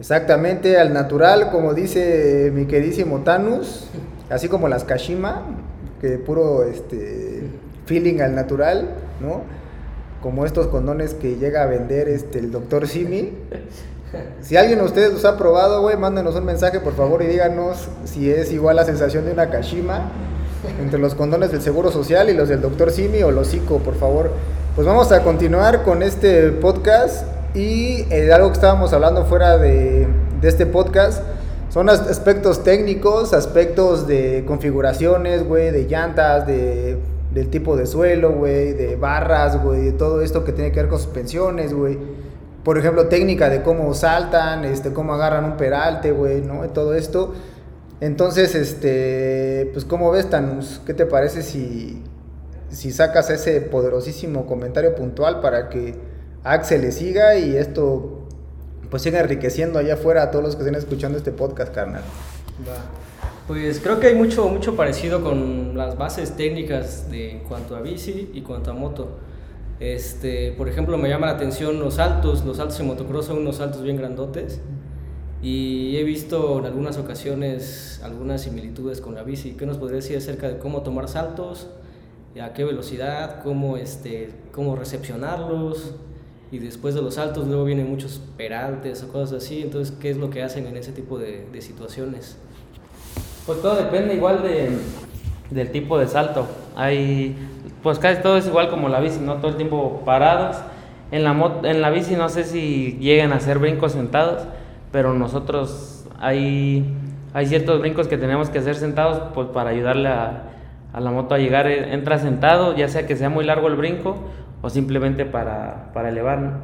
Exactamente, al natural, como dice mi queridísimo Tanus, así como las Kashima, que puro este feeling al natural, ¿no? Como estos condones que llega a vender este el doctor Simi. Si alguien de ustedes los ha probado, güey, mándenos un mensaje por favor y díganos si es igual la sensación de una Kashima entre los condones del Seguro Social y los del doctor Simi o los Zico, por favor. Pues vamos a continuar con este podcast y eh, algo que estábamos hablando fuera de, de este podcast son as- aspectos técnicos, aspectos de configuraciones, güey, de llantas, de, del tipo de suelo, güey, de barras, güey, de todo esto que tiene que ver con suspensiones, güey. Por ejemplo, técnica de cómo saltan, este, cómo agarran un peralte, güey, ¿no? Todo esto. Entonces, este, pues, ¿cómo ves, Tanus? ¿Qué te parece si, si sacas ese poderosísimo comentario puntual para que Axel le siga y esto pues siga enriqueciendo allá afuera a todos los que estén escuchando este podcast, carnal. Pues creo que hay mucho, mucho parecido con las bases técnicas de en cuanto a bici y cuanto a moto. Este, por ejemplo, me llama la atención los saltos. Los saltos en motocross son unos saltos bien grandotes. Y he visto en algunas ocasiones algunas similitudes con la bici. ¿Qué nos podría decir acerca de cómo tomar saltos? ¿A qué velocidad? ¿Cómo, este, cómo recepcionarlos? Y después de los saltos luego vienen muchos peraltes o cosas así. Entonces, ¿qué es lo que hacen en ese tipo de, de situaciones? Pues todo depende igual de, del tipo de salto. Hay, pues casi todo es igual como la bici, ¿no? Todo el tiempo parados. En la, mot- en la bici no sé si llegan a hacer brincos sentados, pero nosotros hay, hay ciertos brincos que tenemos que hacer sentados pues para ayudarle a, a la moto a llegar. Entra sentado, ya sea que sea muy largo el brinco o simplemente para, para elevar.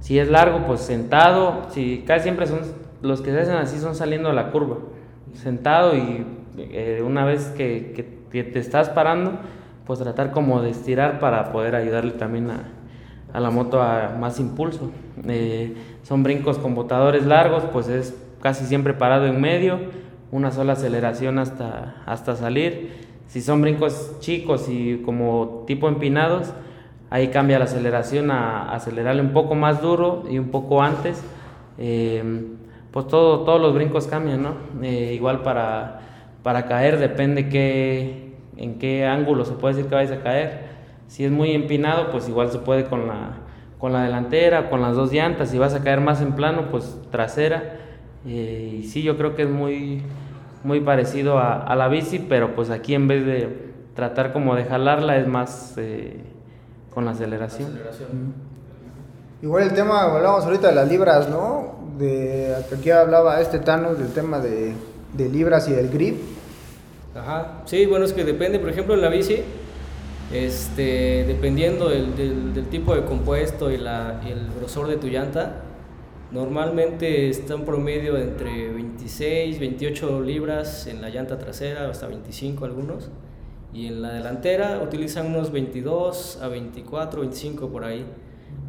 Si es largo, pues sentado. Si casi siempre son los que se hacen así son saliendo a la curva, sentado y eh, una vez que, que te- te estás parando, pues tratar como de estirar para poder ayudarle también a, a la moto a más impulso. Eh, son brincos con botadores largos, pues es casi siempre parado en medio, una sola aceleración hasta, hasta salir. Si son brincos chicos y como tipo empinados, ahí cambia la aceleración a acelerarle un poco más duro y un poco antes. Eh, pues todo, todos los brincos cambian, ¿no? Eh, igual para, para caer depende qué, en qué ángulo se puede decir que vais a caer. Si es muy empinado, pues igual se puede con la, con la delantera, con las dos llantas. Si vas a caer más en plano, pues trasera. Eh, y sí, yo creo que es muy, muy parecido a, a la bici, pero pues aquí en vez de tratar como de jalarla es más eh, con la aceleración. Igual el tema, hablábamos ahorita de las libras, ¿no? De aquí hablaba este Thanos del tema de, de libras y del grip. Ajá, sí, bueno, es que depende, por ejemplo, en la bici, este, dependiendo del, del- del tipo de compuesto y, la, y el grosor de tu llanta, normalmente está en promedio entre 26, 28 libras en la llanta trasera, hasta 25 algunos, y en la delantera utilizan unos 22 a 24, 25 por ahí.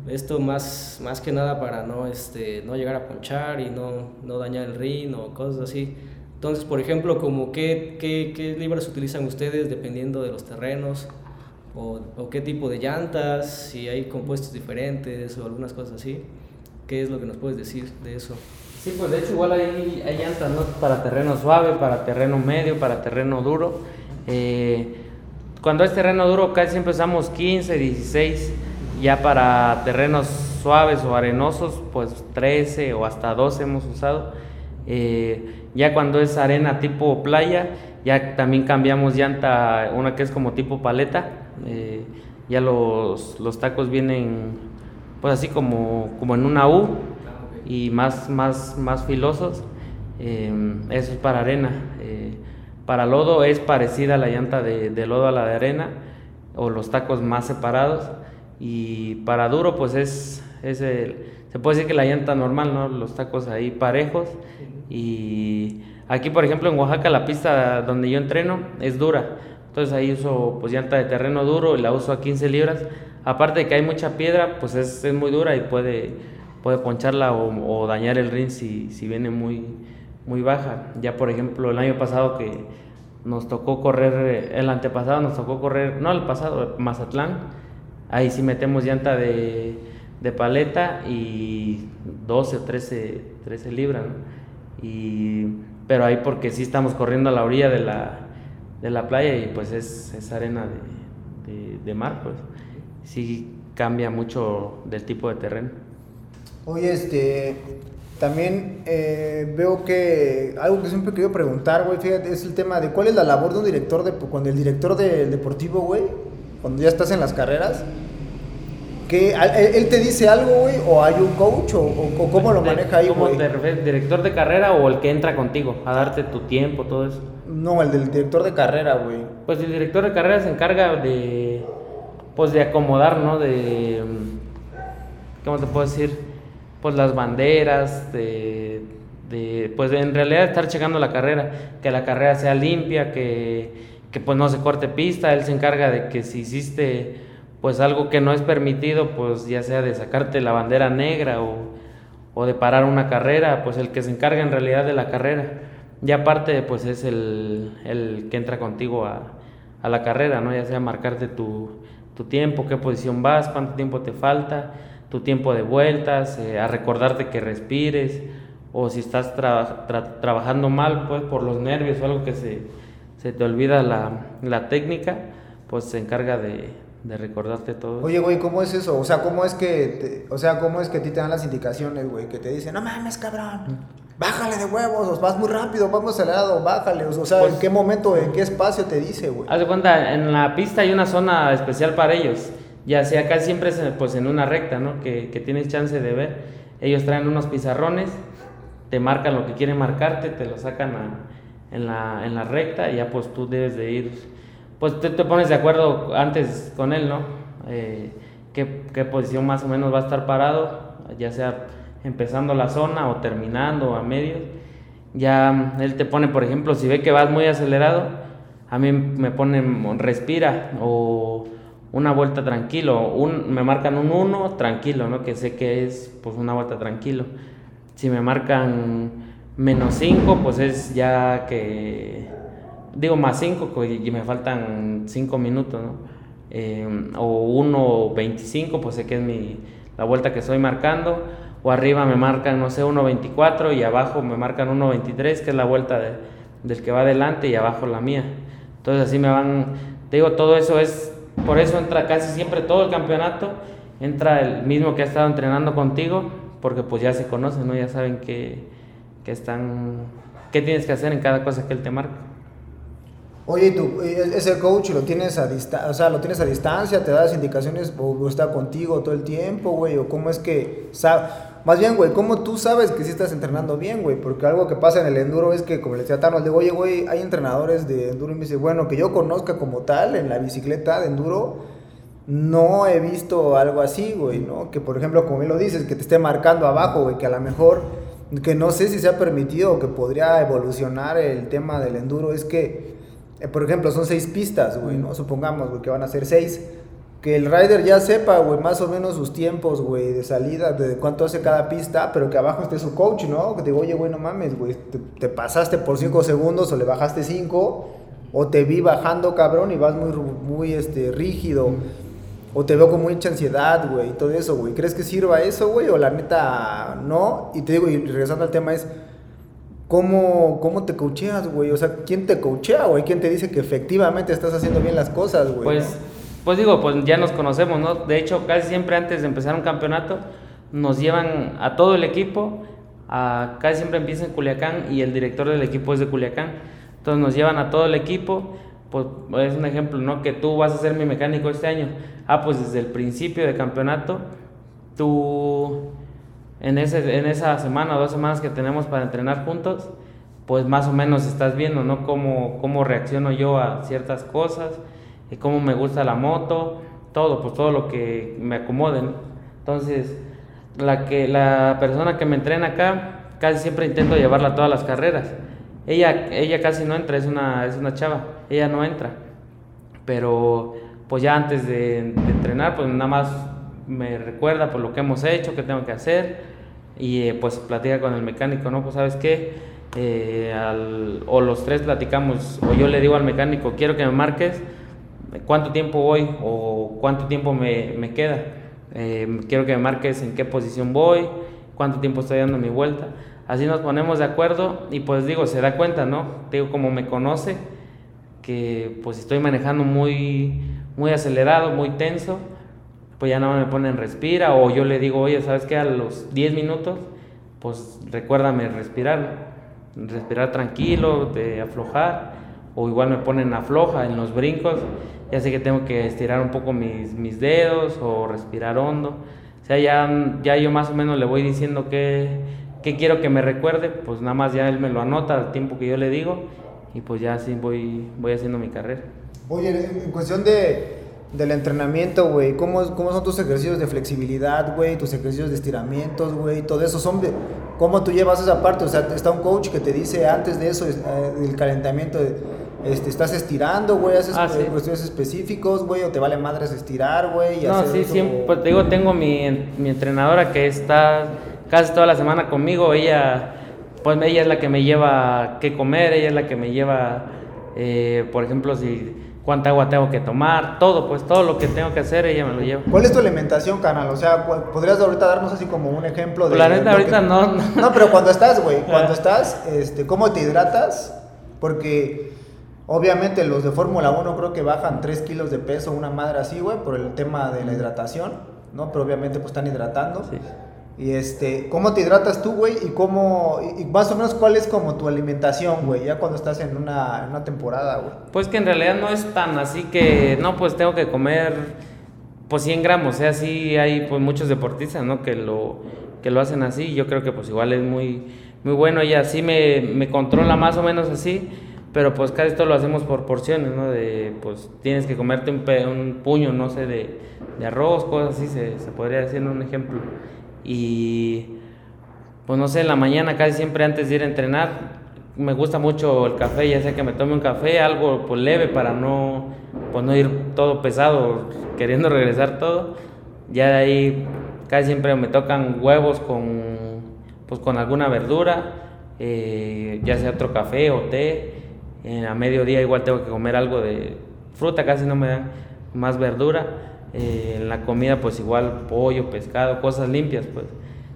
Esto más, más que nada para no, este, no llegar a ponchar y no, no dañar el rin o cosas así. Entonces, por ejemplo, como qué, qué, qué libras utilizan ustedes dependiendo de los terrenos o, o qué tipo de llantas, si hay compuestos diferentes o algunas cosas así. ¿Qué es lo que nos puedes decir de eso? Sí, pues de hecho igual hay, hay llantas ¿no? para terreno suave, para terreno medio, para terreno duro. Eh, cuando es terreno duro casi siempre usamos 15, 16. Ya para terrenos suaves o arenosos, pues 13 o hasta 12 hemos usado. Eh, ya cuando es arena tipo playa, ya también cambiamos llanta, una que es como tipo paleta. eh, ya los, los tacos vienen pues así como, como en una U y más, más, más filosos. eh, eso es para arena. Para lodo es parecida a la llanta de, de lodo a la de arena o los tacos más separados. Y para duro pues es es el, se puede decir que la llanta normal, ¿no? Los tacos ahí parejos. Y aquí, por ejemplo, en Oaxaca, la pista donde yo entreno es dura. Entonces ahí uso pues llanta de terreno duro y la uso a 15 libras. Aparte de que hay mucha piedra, pues es, es muy dura y puede, puede poncharla o, o dañar el rin si, si viene muy, muy baja. Ya por ejemplo el año pasado que nos tocó correr, el antepasado nos tocó correr, no el pasado, Mazatlán, ahí sí metemos llanta de, de paleta y 12 o 13, 13 libras. ¿no? Y, pero ahí porque sí estamos corriendo a la orilla de la, de la playa y pues es, es arena de, de, de mar, pues sí cambia mucho del tipo de terreno. Oye, este, también eh, veo que algo que siempre he querido preguntar, güey, fíjate, es el tema de cuál es la labor de un director, de, cuando el director del deportivo, güey, cuando ya estás en las carreras, que a- él te dice algo, güey, o hay un coach, o, o- cómo lo maneja ahí, ¿Como güey. director de carrera o el que entra contigo a darte tu tiempo, todo eso? No, el del director de carrera, güey. Pues el director de carrera se encarga de, pues de acomodar, ¿no? De, ¿cómo te puedo decir? Pues las banderas, de, de, pues en realidad estar checando la carrera, que la carrera sea limpia, que, que pues no se corte pista, él se encarga de que si hiciste pues algo que no es permitido, pues ya sea de sacarte la bandera negra o, o de parar una carrera, pues el que se encarga en realidad de la carrera. Y aparte, pues es el, el que entra contigo a, a la carrera, ¿no? Ya sea marcarte tu, tu tiempo, qué posición vas, cuánto tiempo te falta, tu tiempo de vueltas, eh, a recordarte que respires, o si estás tra- tra- trabajando mal, pues por los nervios o algo que se, se te olvida la, la técnica, pues se encarga de, de recordarte todo. Oye, güey, ¿cómo es eso? O sea, ¿cómo es que, te- o sea, cómo es que a ti te dan las indicaciones, güey? Que te dicen, no mames, cabrón, bájale de huevos, vas muy rápido, vas muy acelerado, bájale. O sea, Pues- ¿en qué momento, en qué espacio te dice, güey? Haz de cuenta, en la pista hay una zona especial para ellos. Ya sea casi siempre es pues en una recta, ¿no? Que, que tienes chance de ver. Ellos traen unos pizarrones, te marcan lo que quieren marcarte, te lo sacan en, la, en la recta y ya pues tú debes de ir, pues te, te pones de acuerdo antes con él, ¿no? Eh, qué, qué posición más o menos va a estar parado, ya sea empezando la zona o terminando a medios. Ya él te pone, por ejemplo, si ve que vas muy acelerado, a mí me ponen respira o una vuelta tranquilo, un, me marcan un 1 tranquilo, ¿no? Que sé que es pues una vuelta tranquilo. Si me marcan menos 5, pues es ya que digo más 5 y me faltan 5 minutos, ¿no? Eh, o 1.25, pues sé que es mi, la vuelta que estoy marcando. O arriba me marcan, no sé, 1.24 y abajo me marcan 1.23, que es la vuelta de- del que va adelante y abajo la mía. Entonces así me van, digo, todo eso es, por eso entra casi siempre todo el campeonato, entra el mismo que ha estado entrenando contigo, porque pues ya se conocen, ¿no? Ya saben que, que están, qué tienes que hacer en cada cosa que él te marca. Oye, ¿y tú, eh, ese coach lo tienes a distancia, o sea, lo tienes a distancia, te das indicaciones o, está contigo todo el tiempo, güey, o cómo es que, sa- más bien, güey, ¿cómo tú sabes que sí estás entrenando bien, güey? Porque algo que pasa en el enduro es que, como le decía a Thanos, digo, oye, güey, hay entrenadores de enduro y me dice, bueno, que yo conozca como tal en la bicicleta de enduro, no he visto algo así, güey, ¿no? Que por ejemplo, como bien lo dices, que te esté marcando abajo, güey, que a lo mejor, que no sé si se ha permitido o que podría evolucionar el tema del enduro, es que, eh, por ejemplo, son seis pistas, güey, ¿no? Supongamos, güey, que van a ser seis. Que el rider ya sepa, güey, más o menos sus tiempos, güey, de salida, de cuánto hace cada pista, pero que abajo esté su coach, ¿no? Que te digo, oye, güey, no mames, güey, te, te pasaste por cinco segundos o le bajaste cinco, o te vi bajando, cabrón, y vas muy, muy, este, rígido. O te veo con mucha ansiedad, güey, y todo eso, güey. ¿Crees que sirva eso, güey? O la neta, no. Y te digo, y regresando al tema es, ¿cómo, cómo te coacheas, güey? O sea, ¿quién te coachea, güey? ¿Quién te dice que efectivamente estás haciendo bien las cosas, güey? Pues, pues digo, pues ya nos conocemos, ¿no? De hecho, casi siempre antes de empezar un campeonato, nos llevan a todo el equipo, a, casi siempre empieza en Culiacán y el director del equipo es de Culiacán. Entonces nos llevan a todo el equipo, pues es un ejemplo, ¿no? Que tú vas a ser mi mecánico este año. Ah, pues desde el principio del campeonato, tú en, ese, en esa semana o dos semanas que tenemos para entrenar juntos, pues más o menos estás viendo, ¿no? Cómo, cómo reacciono yo a ciertas cosas, y cómo me gusta la moto, todo, pues todo lo que me acomode, ¿no? Entonces, la, que, la persona que me entrena acá, casi siempre intento llevarla a todas las carreras. Ella, ella casi no entra, es una, es una chava, ella no entra. Pero pues ya antes de, de entrenar, pues nada más me recuerda por lo que hemos hecho, qué tengo que hacer y eh, pues platica con el mecánico, ¿no? Pues sabes qué, Eh, al- o los tres platicamos, o yo le digo al mecánico, quiero que me marques cuánto tiempo voy o cuánto tiempo me, me queda. Eh, quiero que me marques en qué posición voy, cuánto tiempo estoy dando mi vuelta. Así nos ponemos de acuerdo y pues digo, se da cuenta, ¿no? Digo, como me conoce, que pues estoy manejando muy, muy acelerado, muy tenso, pues ya más me ponen respira o yo le digo, oye, ¿sabes qué? A los 10 minutos, pues recuérdame respirar, ¿no? respirar tranquilo, de aflojar, o igual me ponen afloja en los brincos, ya sé que tengo que estirar un poco mis, mis dedos o respirar hondo, o sea, ya, ya yo más o menos le voy diciendo qué, qué quiero que me recuerde, pues nada más ya él me lo anota al tiempo que yo le digo y pues ya así voy, voy haciendo mi carrera. Oye, en cuestión de, del entrenamiento, güey, ¿cómo, ¿cómo son tus ejercicios de flexibilidad, güey? Tus ejercicios de estiramientos, güey, todo eso son de- ¿Cómo tú llevas esa parte? O sea, está un coach que te dice antes de eso, es- eh, del calentamiento, este, estás estirando, güey, haces Ah, eh, sí. cuestiones específicos, güey, o te vale madres estirar, güey. y No, hacer sí, eso, siempre, pues, te digo, tengo mi, mi entrenadora que está casi toda la semana conmigo, ella, pues ella es la que me lleva qué comer, ella es la que me lleva, eh, por ejemplo, si cuánta agua tengo que tomar, todo, pues todo lo que tengo que hacer, ella me lo lleva. ¿Cuál es tu alimentación, canal? O sea, ¿cuál- ¿podrías ahorita darnos así como un ejemplo de... Pues, la neta, ahorita que- no, no. No, pero cuando estás, güey, cuando estás, este, ¿cómo te hidratas? Porque obviamente los de Fórmula 1 creo que bajan 3 kilos de peso, una madre así, güey, por el tema de la hidratación, ¿no? Pero obviamente pues están hidratando. Sí. Y este, ¿cómo te hidratas tú, güey? Y cómo, y, y más o menos cuál es como tu alimentación, güey, ya cuando estás en una, en una temporada, güey. Pues que en realidad no es tan así que, no, pues tengo que comer pues 100 gramos, o sea, sí hay pues muchos deportistas, ¿no? Que lo, que lo hacen así, yo creo que pues igual es muy, muy bueno, ella sí me, me controla más o menos así, pero pues casi todo lo hacemos por porciones, ¿no? De, pues tienes que comerte un, un puño, no sé, de, de arroz, cosas así, se, se podría decir un ejemplo. Y pues no sé, en la mañana casi siempre antes de ir a entrenar, me gusta mucho el café, ya sea que me tome un café, algo pues leve para no, pues, no ir todo pesado, queriendo regresar todo. Ya de ahí casi siempre me tocan huevos con, pues, con alguna verdura, eh, ya sea otro café o té. Eh, a mediodía igual tengo que comer algo de fruta, casi no me dan más verdura. Eh, en la comida pues igual pollo, pescado, cosas limpias pues.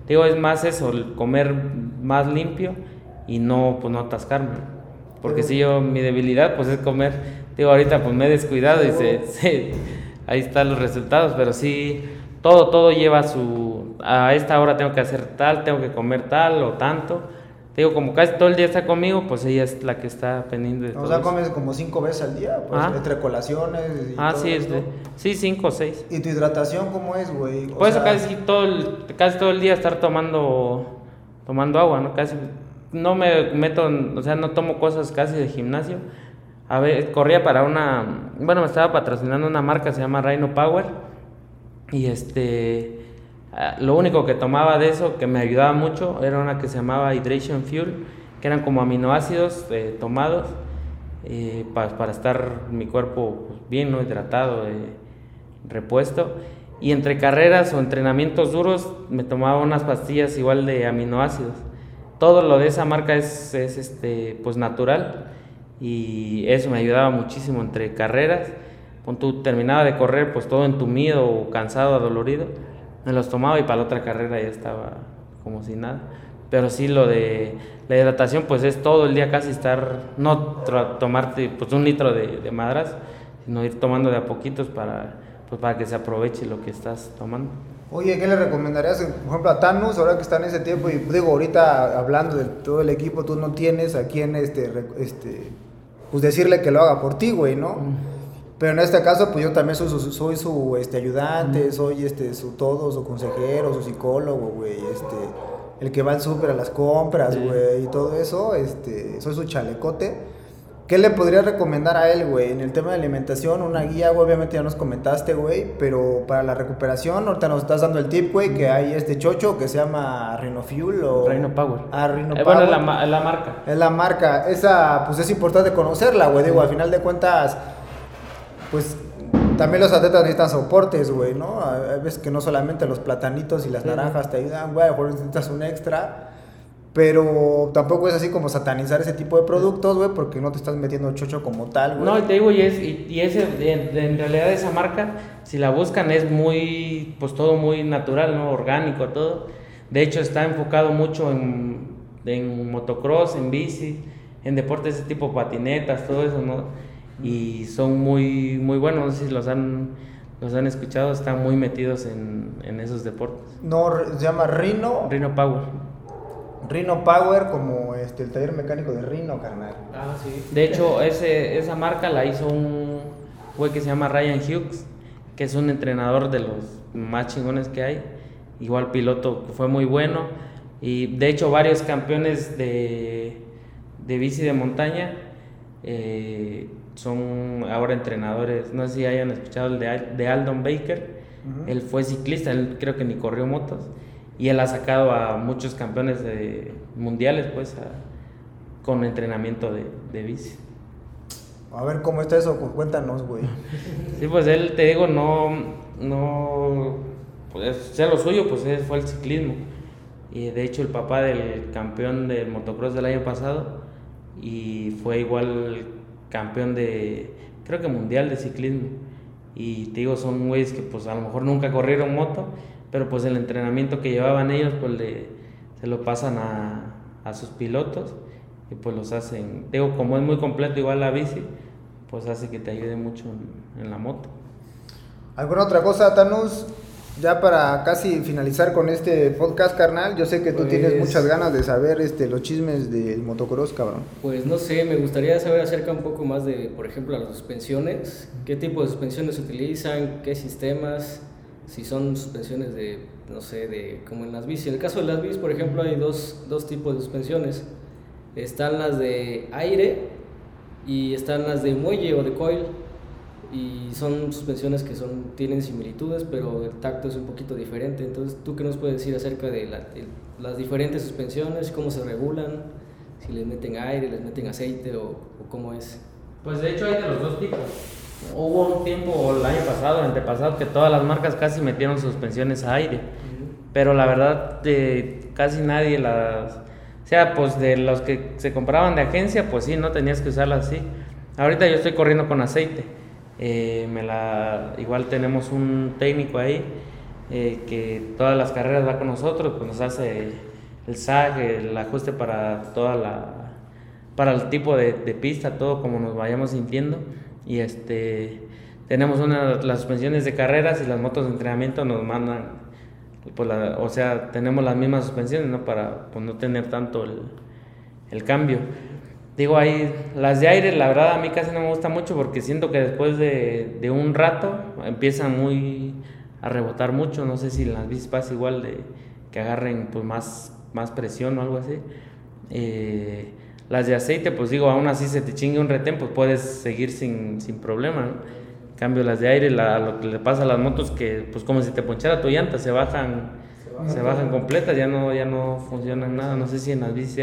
Digo, es más eso, comer más limpio y no, pues no atascarme. Porque si yo, mi debilidad pues es comer. Digo, ahorita pues me he descuidado y se, se- ahí están los resultados, pero sí, todo, todo lleva su, a esta hora tengo que hacer tal, tengo que comer tal o tanto. Digo, como casi todo el día está conmigo, pues ella es la que está pendiente de O todo sea, eso. comes como cinco veces al día, pues, Ah. entre colaciones y Ah, todo sí, esto. este, sí, cinco o seis. ¿Y tu hidratación cómo es, güey? O Pues sea, casi todo el, casi todo el día estar tomando tomando agua, ¿no? Casi no me meto, o sea, no tomo cosas casi de gimnasio. A ver, corría para una, bueno, me estaba patrocinando una marca se llama Rhino Power y este lo único que tomaba de eso que me ayudaba mucho era una que se llamaba Hydration Fuel, que eran como aminoácidos eh, tomados eh, pa- para estar mi cuerpo pues, bien ¿no? hidratado, eh, repuesto. Y entre carreras o entrenamientos duros me tomaba unas pastillas igual de aminoácidos. Todo lo de esa marca es, es, este, pues natural y eso me ayudaba muchísimo entre carreras. Cuando terminaba de correr, pues todo entumido o cansado, adolorido, me los tomaba y para la otra carrera ya estaba como si nada. Pero sí lo de la hidratación, pues es todo el día casi estar, no tomarte pues un litro de, de madras, sino ir tomando de a poquitos para, pues, para que se aproveche lo que estás tomando. Oye, ¿qué le recomendarías, por ejemplo, a Thanos, ahora que está en ese tiempo? Y digo, ahorita hablando de todo el equipo, tú no tienes a quien, este, este, pues decirle que lo haga por ti, güey, ¿no? Pero en este caso, pues yo también soy su, soy su este, ayudante, soy este, su todo, su consejero, su psicólogo, güey, este, el que va al súper a las compras, Sí. güey, y todo eso, este, soy su chalecote. ¿Qué le podrías recomendar a él, güey? En el tema de alimentación, una guía, güey, obviamente ya nos comentaste, güey, pero para la recuperación, ahorita nos estás dando el tip, güey, que hay este chocho que se llama Rhino Fuel o... Rhino Power. Ah, Rhino Eh, Power. bueno, es la, la marca. Es la marca. Esa, pues es importante conocerla, güey. Digo, al final de cuentas, pues también los atletas necesitan soportes, güey, ¿no? Hay veces que no solamente los platanitos y las naranjas te ayudan, güey, a lo mejor necesitas un extra. Pero tampoco es así como satanizar ese tipo de productos, güey, porque no te estás metiendo chocho como tal, güey. No, te digo, y, es, y, y ese, en, en realidad esa marca, si la buscan, es muy, pues todo muy natural, ¿no? Orgánico, todo. De hecho, está enfocado mucho en, en motocross, en bici, en deportes de ese tipo, patinetas, todo eso, ¿no? Y son muy, muy buenos, no sé si los han, los han escuchado, están muy metidos en, en esos deportes. No, se llama Rhino. Rhino Power. Rhino Power, como este, el taller mecánico de Rhino, carnal. Ah, sí. De hecho, ese, esa marca la hizo un güey que se llama Ryan Hughes, que es un entrenador de los más chingones que hay. Igual piloto que fue muy bueno. Y de hecho, varios campeones de, de bici de montaña eh, son ahora entrenadores. No sé si hayan escuchado el de, de Aldon Baker. Él fue ciclista, él creo que ni corrió motos. Y él ha sacado a muchos campeones de, mundiales, pues, a- con entrenamiento de, de bici. A ver cómo está eso, cu- cuéntanos, güey. Sí, pues él, te digo, no, no, pues sea lo suyo, pues fue el ciclismo. Y de hecho el papá del campeón del motocross del año pasado y fue igual campeón de, creo que mundial de ciclismo. Y te digo, son güeyes que pues a lo mejor nunca corrieron moto, pero pues el entrenamiento que llevaban ellos pues le, se lo pasan a, a sus pilotos y pues los hacen, digo, como es muy completo igual la bici, pues hace que te ayude mucho en, en la moto. ¿Alguna otra cosa, Thanos? Ya para casi finalizar con este podcast, carnal, yo sé que tú Pues- tienes muchas ganas de saber este, los chismes del motocross, cabrón. Pues no sé, me gustaría saber acerca un poco más de, por ejemplo, las suspensiones. ¿Qué tipo de suspensiones se utilizan? ¿Qué sistemas? Si son suspensiones de, no sé, de como en las bicis. En el caso de las bicis, por ejemplo, hay dos, dos tipos de suspensiones. Están las de aire y están las de muelle o de coil. Y son suspensiones que son, tienen similitudes, pero el tacto es un poquito diferente. Entonces, ¿tú qué nos puedes decir acerca de, la- de las diferentes suspensiones? ¿Cómo se regulan? Si les meten aire, les meten aceite o, o cómo es. Pues de hecho hay de los dos tipos. Hubo un tiempo, el año pasado, el antepasado, que todas las marcas casi metieron suspensiones a aire. Pero la verdad, de casi nadie las... O sea, pues de los que se compraban de agencia, pues sí, no tenías que usarlas así. Ahorita yo estoy corriendo con aceite. Eh, me la, igual tenemos un técnico ahí eh, que todas las carreras va con nosotros, pues nos hace el SAG, el ajuste para toda la, para el tipo de, pista, todo como nos vayamos sintiendo. Y este tenemos una, las suspensiones de carreras y las motos de entrenamiento nos mandan, pues o sea, tenemos las mismas suspensiones, ¿no? Para pues, no tener tanto el, el cambio. Digo, ahí las de aire, la verdad a mí casi no me gusta mucho porque siento que después de, de un rato empiezan muy a rebotar mucho. No sé si en las bicis pasa igual de que agarren pues más, más presión o algo así. Eh, las de aceite, pues digo, aún así se te chingue un retén, pues puedes seguir sin, sin problema. En cambio, las de aire, la- lo que le pasa a las motos, que pues como si te ponchara tu llanta, se bajan, se bajan completas, ya no, ya no funcionan nada. No sé si en las bicis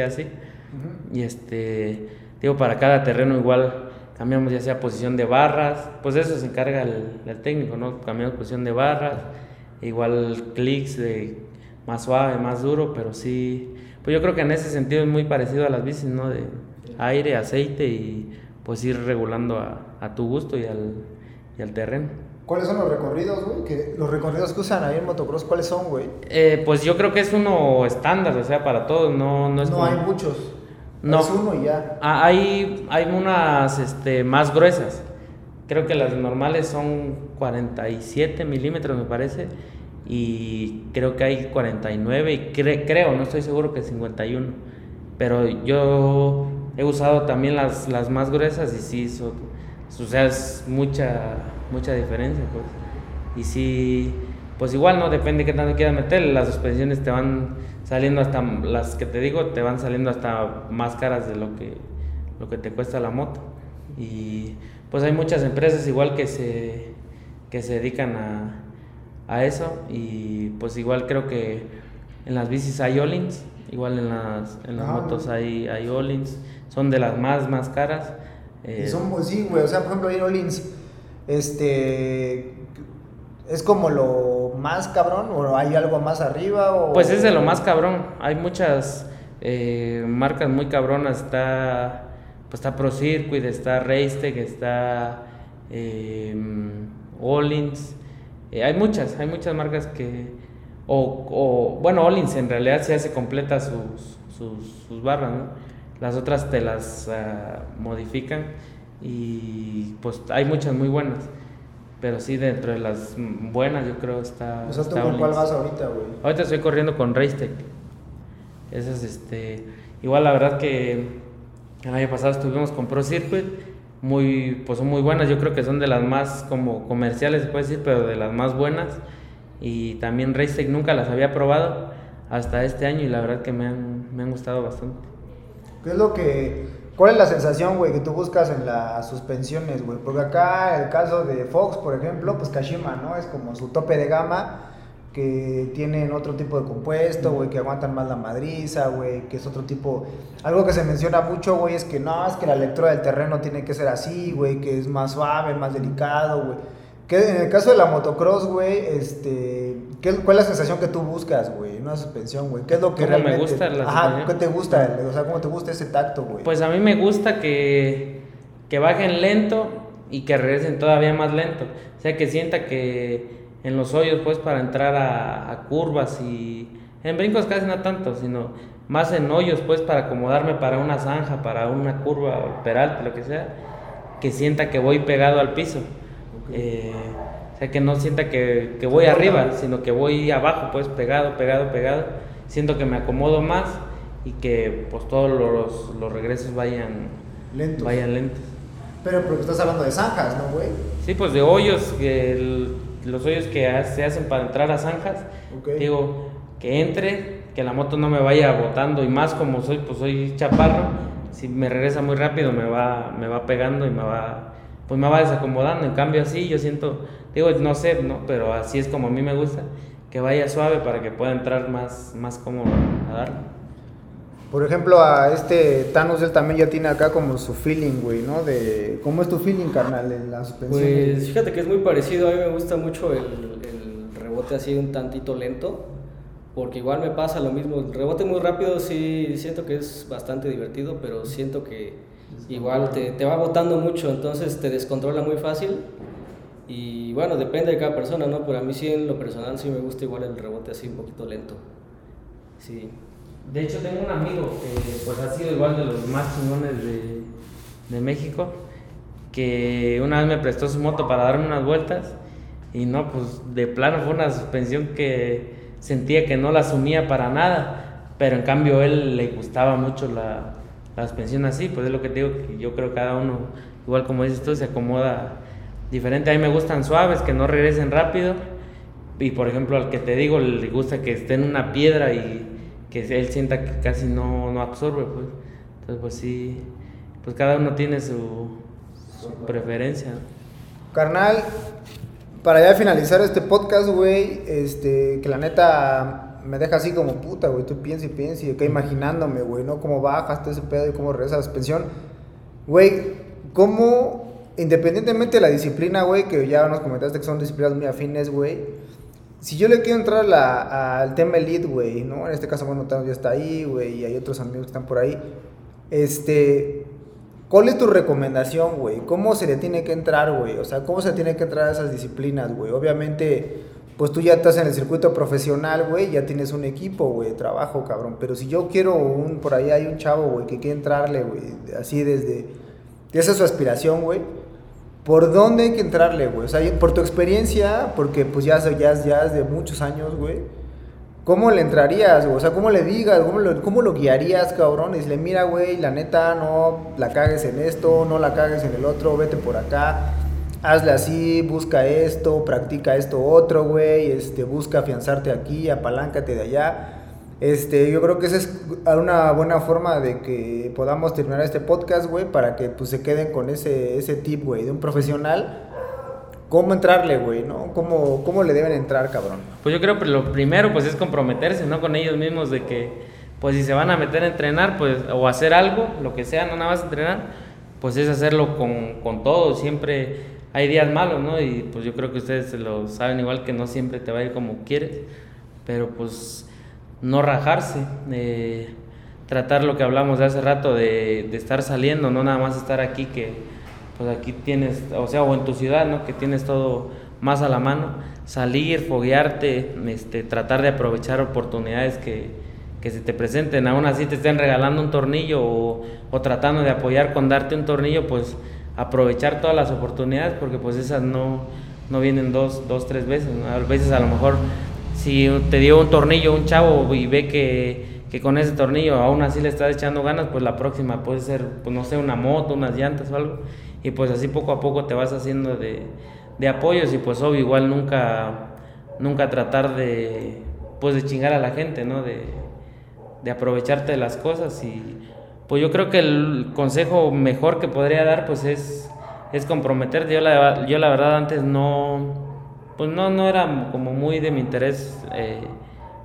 Y este, digo, para cada terreno igual cambiamos ya sea posición de barras, pues eso se encarga el, el técnico, ¿no? Cambiamos posición de barras, igual clics de más suave, más duro, pero sí, pues yo creo que en ese sentido es muy parecido a las bicis, ¿no? De aire, aceite y pues ir regulando a, a tu gusto y al, y al terreno. ¿Cuáles son los recorridos, güey? Que, los recorridos que usan ahí en motocross, ¿cuáles son, güey? Eh, pues yo creo que es uno estándar, o sea, para todos, no, no es No como- hay muchos. No. Es uno y ya. Ah, hay, hay unas este, más gruesas. Creo que las normales son 47 milímetros, me parece. Y creo que hay 49 y cre- creo, no estoy seguro que 51. Pero yo he usado también las, las más gruesas y sí, so- o sea, es mucha, mucha diferencia. Pues. Y sí, pues igual, ¿no? Depende qué tanto quieras meter. Las suspensiones te van saliendo hasta, las que te digo, te van saliendo hasta más caras de lo que, lo que te cuesta la moto. Y pues hay muchas empresas igual que se, que se dedican a, a eso y pues igual creo que en las bicis hay Olins, igual en las, en las Ah, motos hay, hay Olins, son de las más, más caras. Y eh, son, pues, sí, güey, o sea, por ejemplo, ahí Rollins, este, es como lo más cabrón, o hay algo más arriba, o... Pues es de lo más cabrón. Hay muchas eh, marcas muy cabronas. Está, pues está Pro Circuit, está Racetech, está eh, Olins. Eh, hay muchas, hay muchas marcas que... O, bueno, Olins en realidad se hace completa sus, sus, barras. Las otras te las ah, modifican y pues hay muchas muy buenas. Pero sí, dentro de las buenas yo creo está... O sea, ¿tú está con cuál vas ahorita, güey? Ahorita estoy corriendo con Racetech. Esas, este. Igual la verdad que el año pasado estuvimos con Pro Circuit. Muy, pues son muy buenas. Yo creo que son de las más como comerciales, se puede decir, pero de las más buenas. Y también Racetech nunca las había probado hasta este año y la verdad que me han, me han gustado bastante. ¿Qué es lo que... ¿Cuál es la sensación, güey, que tú buscas en las suspensiones, güey? Porque acá, el caso de Fox, por ejemplo, pues Kashima, ¿no? Es como su tope de gama, que tienen otro tipo de compuesto, güey, que aguantan más la madriza, güey, que es otro tipo... Algo que se menciona mucho, güey, es que no, es que la lectura del terreno tiene que ser así, güey, que es más suave, más delicado, güey. Que en el caso de la motocross, güey, este... ¿qué- ¿Cuál es la sensación que tú buscas, güey? Una suspensión, güey. ¿Qué es lo que ¿Cómo me realmente... gusta la Ajá, suspensión? ¿qué te gusta? O sea, ¿cómo te gusta ese tacto, güey? Pues a mí me gusta que, que bajen lento y que regresen todavía más lento. O sea, que sienta que en los hoyos, pues, para entrar a, a curvas y... En brincos casi no tanto, sino más en hoyos, pues, para acomodarme para una zanja, para una curva, o peralte, lo que sea, que sienta que voy pegado al piso. Eh, o sea, que no sienta que, que voy arriba, sino que voy abajo, pues, pegado, pegado, pegado. Siento que me acomodo más y que, pues, todos los, los regresos vayan Lentos. Vayan lentos. Pero porque estás hablando de zanjas, ¿no, güey? Sí, pues de hoyos, el- los hoyos que se hacen para entrar a zanjas. Ok. Digo, que entre, que la moto no me vaya botando y más como soy, pues soy chaparro. Si me regresa muy rápido me va, me va pegando y me va, pues me va desacomodando. En cambio así yo siento, digo, no sé, ¿no? Pero así es como a mí me gusta, que vaya suave para que pueda entrar más, más cómodo a darle. Por ejemplo, a este Thanos, él también ya tiene acá como su feeling, güey, ¿no? De, ¿Cómo es tu feeling, carnal, en la suspensión? Pues fíjate que es muy parecido, a mí me gusta mucho el, el rebote así un tantito lento, porque igual me pasa lo mismo, el rebote muy rápido sí siento que es bastante divertido, pero siento que igual te, te va botando mucho, entonces te descontrola muy fácil y bueno, depende de cada persona, ¿no? Pero a mí sí en lo personal sí me gusta igual el rebote así un poquito lento. Sí. De hecho, tengo un amigo que pues ha sido igual de los más chingones de, de México, que una vez me prestó su moto para darme unas vueltas y no, pues de plano fue una suspensión que sentía que no la asumía para nada, pero en cambio a él le gustaba mucho la, la suspensión así, pues es lo que te digo, que yo creo que cada uno, igual como dices tú, se acomoda diferente. A mí me gustan suaves, que no regresen rápido. Y por ejemplo, al que te digo, le gusta que esté en una piedra y que él sienta que casi no, no absorbe, pues. Entonces, pues sí, pues cada uno tiene su, su preferencia. Carnal, para ya finalizar este podcast, güey, este, que la neta me deja así como puta, güey, tú piensas y piensas y acá imaginándome, güey, ¿no? Cómo bajas todo ese pedo y cómo regresa la suspensión. Güey, ¿cómo, independientemente de la disciplina, güey, que ya nos comentaste que son disciplinas muy afines, güey, si yo le quiero entrar a al tema elite, güey, ¿no? En este caso, bueno, ya está ahí, güey, y hay otros amigos que están por ahí. Este, ¿cuál es tu recomendación, güey? ¿Cómo se le tiene que entrar, güey? O sea, ¿cómo se tiene que entrar a esas disciplinas, güey? Obviamente, pues tú ya estás en el circuito profesional, güey, ya tienes un equipo, güey, trabajo, cabrón. Pero si yo quiero un, por ahí hay un chavo, güey, que quiere entrarle, güey, así desde, esa es su aspiración, güey. ¿Por dónde hay que entrarle, güey? O sea, por tu experiencia, porque pues ya, ya, ya es de muchos años, güey. ¿Cómo le entrarías, güey? O sea, ¿cómo le digas? ¿Cómo lo, cómo lo guiarías, cabrón? Y decirle, mira, güey, la neta, no la cagues en esto, no la cagues en el otro, vete por acá, hazle así, busca esto, practica esto otro, güey, este, busca afianzarte aquí, apaláncate de allá. Este, yo creo que esa es una buena forma de que podamos terminar este podcast, güey, para que pues se queden con ese, ese tip, güey, de un profesional. ¿Cómo entrarle, güey, no? ¿Cómo, ¿Cómo le deben entrar, cabrón? Pues yo creo que lo primero, pues es comprometerse, ¿no? Con ellos mismos de que, pues si se van a meter a entrenar, pues, o hacer algo, lo que sea, no nada más entrenar, pues es hacerlo con, con todo, siempre hay días malos, ¿no? Y pues yo creo que ustedes lo saben igual que no siempre te va a ir como quieres, pero pues no rajarse, eh, tratar lo que hablamos de hace rato, de, de, estar saliendo, no nada más estar aquí que, pues aquí tienes, o sea, o en tu ciudad, ¿no? Que tienes todo más a la mano, salir, foguearte, este, tratar de aprovechar oportunidades que, que se te presenten, aún así te estén regalando un tornillo o, o, tratando de apoyar con darte un tornillo, pues aprovechar todas las oportunidades, porque pues esas no, no vienen dos, dos, tres veces, a veces a lo mejor si te dio un tornillo un chavo y ve que, que, con ese tornillo aún así le estás echando ganas, pues la próxima puede ser, pues no sé, una moto, unas llantas o algo. Y pues así poco a poco te vas haciendo de, de apoyos y pues obvio igual nunca, nunca tratar de, pues de chingar a la gente, ¿no? De, de aprovecharte de las cosas y pues yo creo que el consejo mejor que podría dar pues es, es comprometerte. Yo la, yo la verdad antes no pues no, no era como muy de mi interés eh,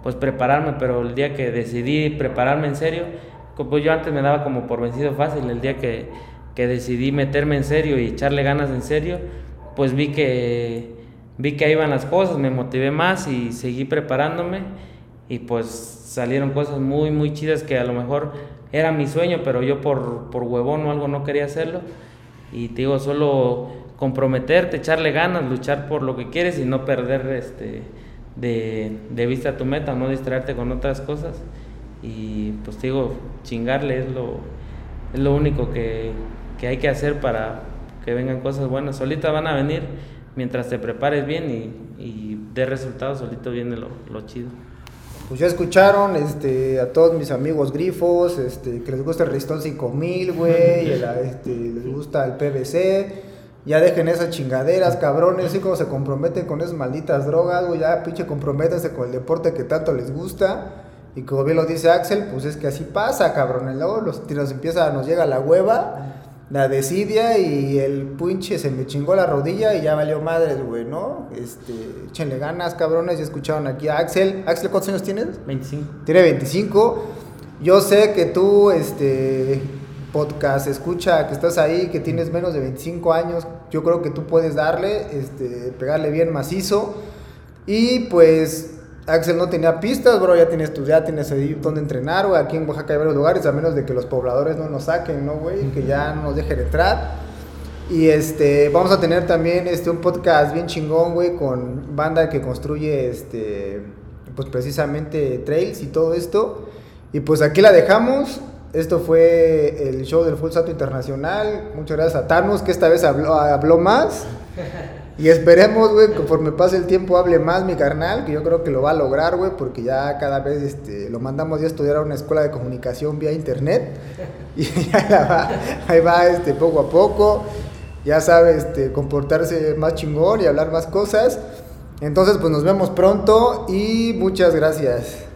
pues prepararme, pero el día que decidí prepararme en serio, pues yo antes me daba como por vencido fácil, el día que, que decidí meterme en serio y echarle ganas en serio, pues vi que, vi que ahí iban las cosas, me motivé más y seguí preparándome y pues salieron cosas muy, muy chidas que a lo mejor era mi sueño, pero yo por, por huevón o algo no quería hacerlo. Y te digo, solo comprometerte, echarle ganas, luchar por lo que quieres y no perder este, de, de vista tu meta, no distraerte con otras cosas. Y pues te digo, chingarle es lo, es lo único que, que hay que hacer para que vengan cosas buenas. Solitas van a venir mientras te prepares bien y, y dé resultados, solito viene lo, lo chido. Pues ya escucharon este, a todos mis amigos grifos, este, que les gusta el Ristón 5000, güey, este, les gusta el PVC. Ya dejen esas chingaderas, cabrones, así como se comprometen con esas malditas drogas, güey, ya pinche comprométanse con el deporte que tanto les gusta. Y como bien lo dice Axel, pues es que así pasa, cabrones. Luego los tiros empieza, nos llega la hueva, la desidia y el pinche se me chingó la rodilla y ya valió madres, güey, ¿no? Este, échenle ganas, cabrones. Ya escucharon aquí a Axel. Axel, ¿cuántos años tienes? 25. Tiene 25. Yo sé que tú, este, podcast, escucha que estás ahí, que tienes menos de 25 años, yo creo que tú puedes darle, este, pegarle bien macizo. Y pues Axel no tenía pistas, bro, ya tienes tu, ya tienes ahí donde entrenar, güey, aquí en Oaxaca hay varios lugares, a menos de que los pobladores no nos saquen, ¿no, güey? Que ya no nos dejen entrar. Y este, vamos a tener también este, un podcast bien chingón, güey, con banda que construye, este, pues precisamente trails y todo esto. Y pues aquí la dejamos. Esto fue el show del Full Salto Internacional. Muchas gracias a Thanos, que esta vez habló, habló más. Y esperemos, güey, conforme pase el tiempo hable más mi carnal, que yo creo que lo va a lograr, güey, porque ya cada vez este, lo mandamos ya a estudiar a una escuela de comunicación vía internet. Y ya va, ahí va este, poco a poco. Ya sabe este, comportarse más chingón y hablar más cosas. Entonces, pues nos vemos pronto y muchas gracias.